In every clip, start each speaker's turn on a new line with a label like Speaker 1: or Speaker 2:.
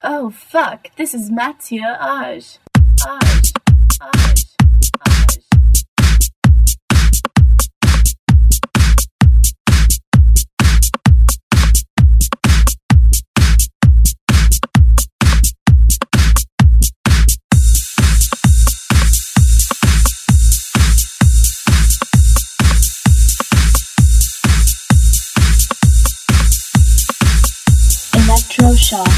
Speaker 1: Oh fuck, this is Mathieu Age. Age. Age. Age.
Speaker 2: Electroshocks.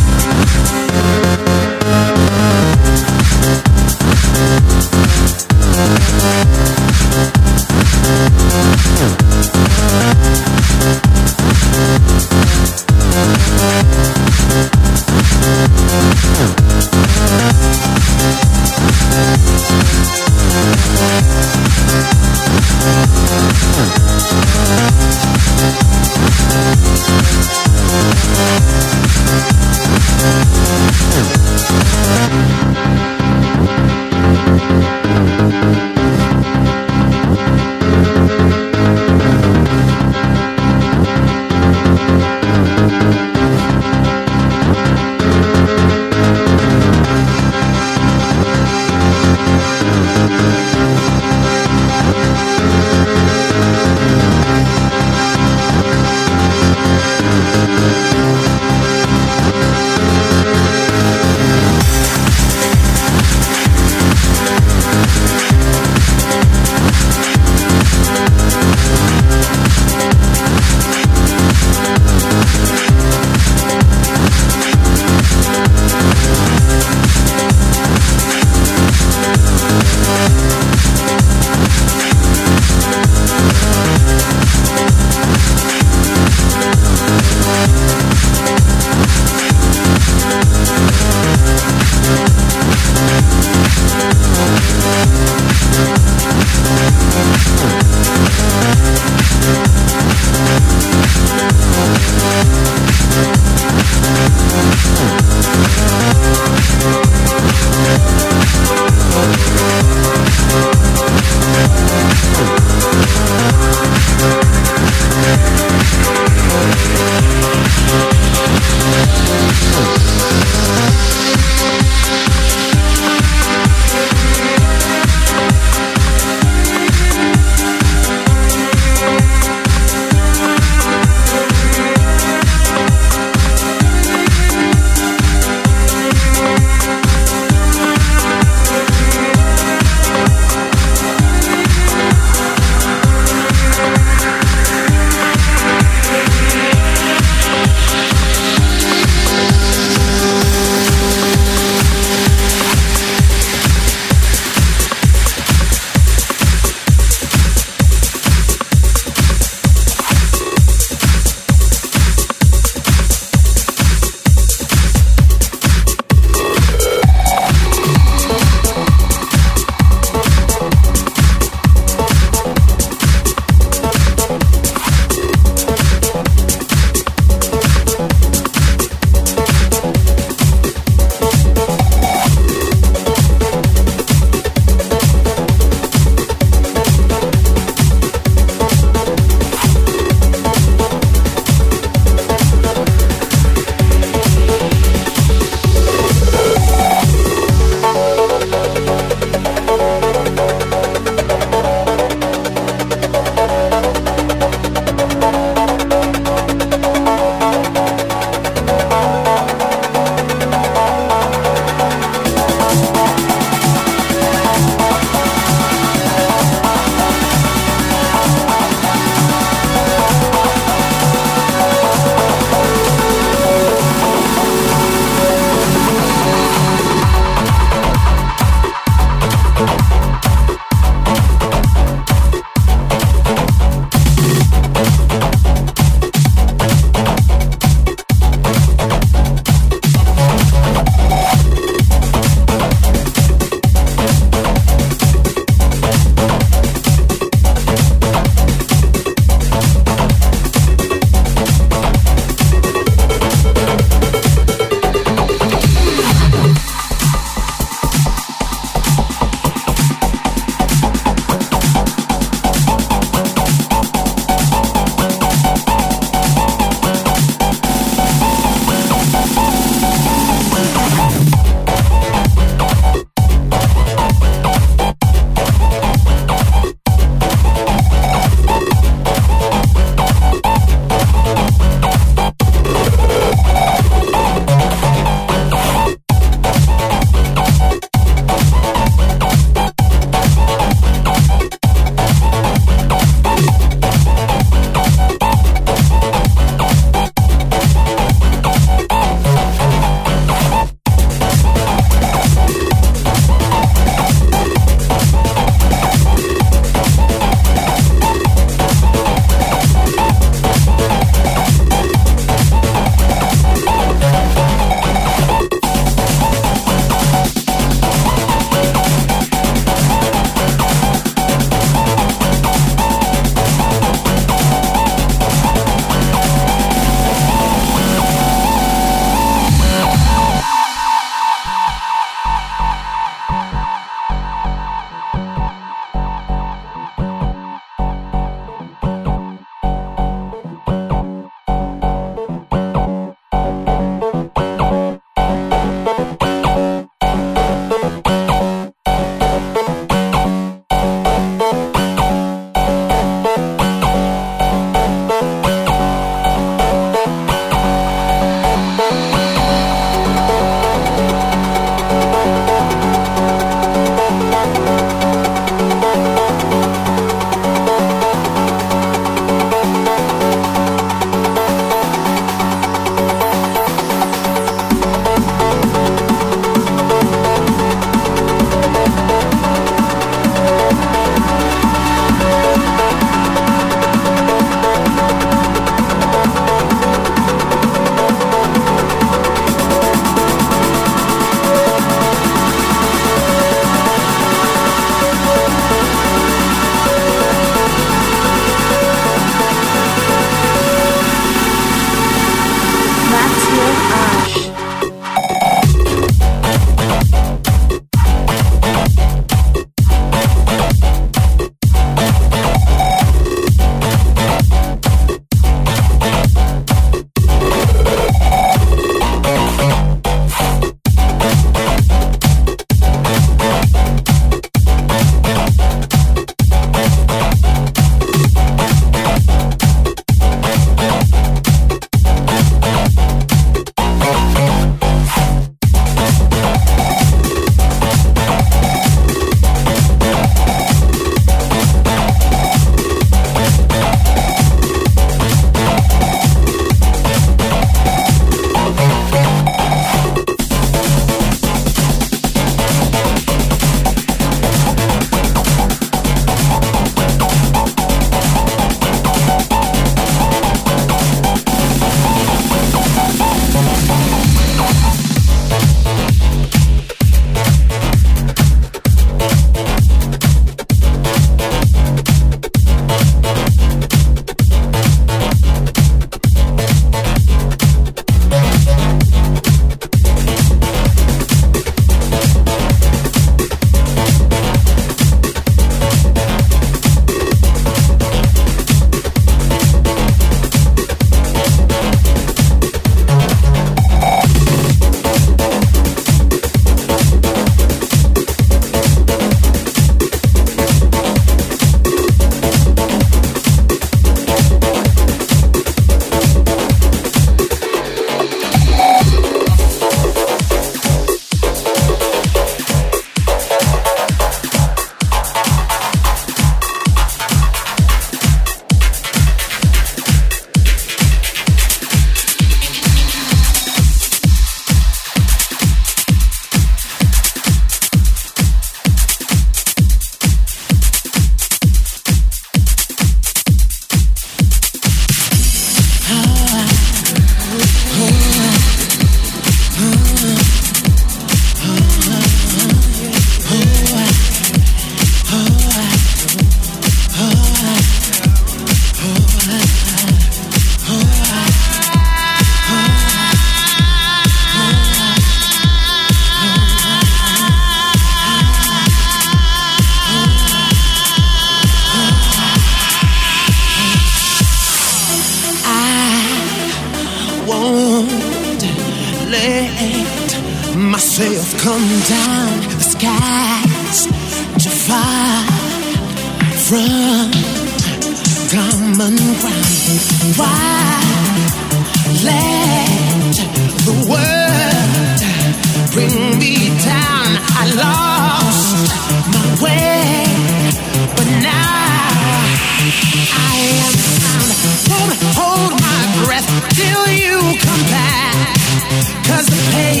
Speaker 3: Hey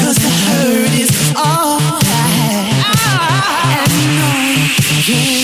Speaker 3: Cause the hurt is all I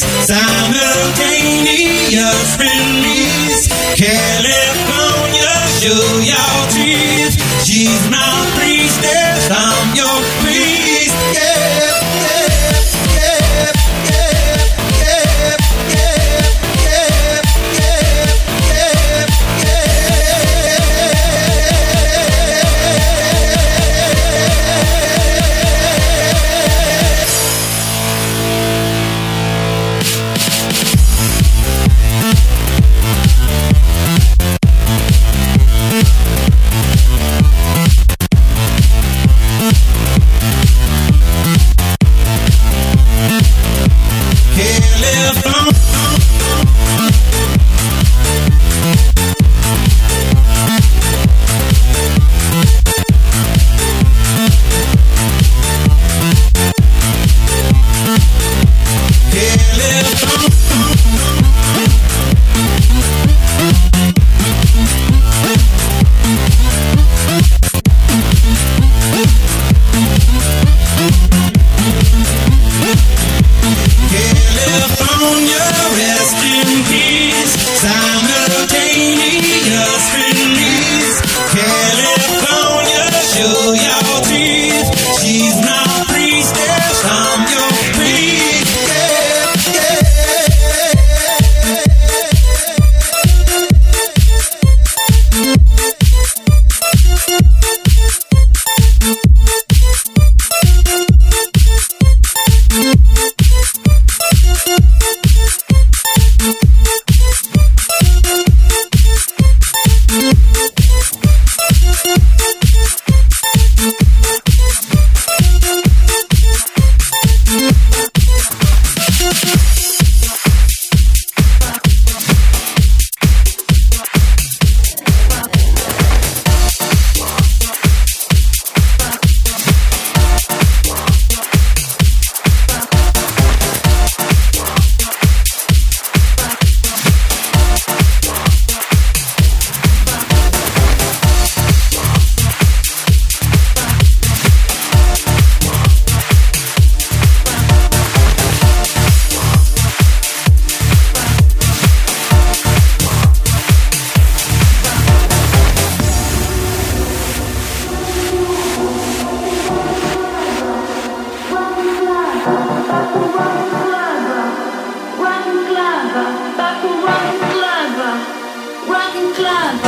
Speaker 3: days, simultaneous release. California, show your teeth. She's my priestess, I'm your
Speaker 1: Run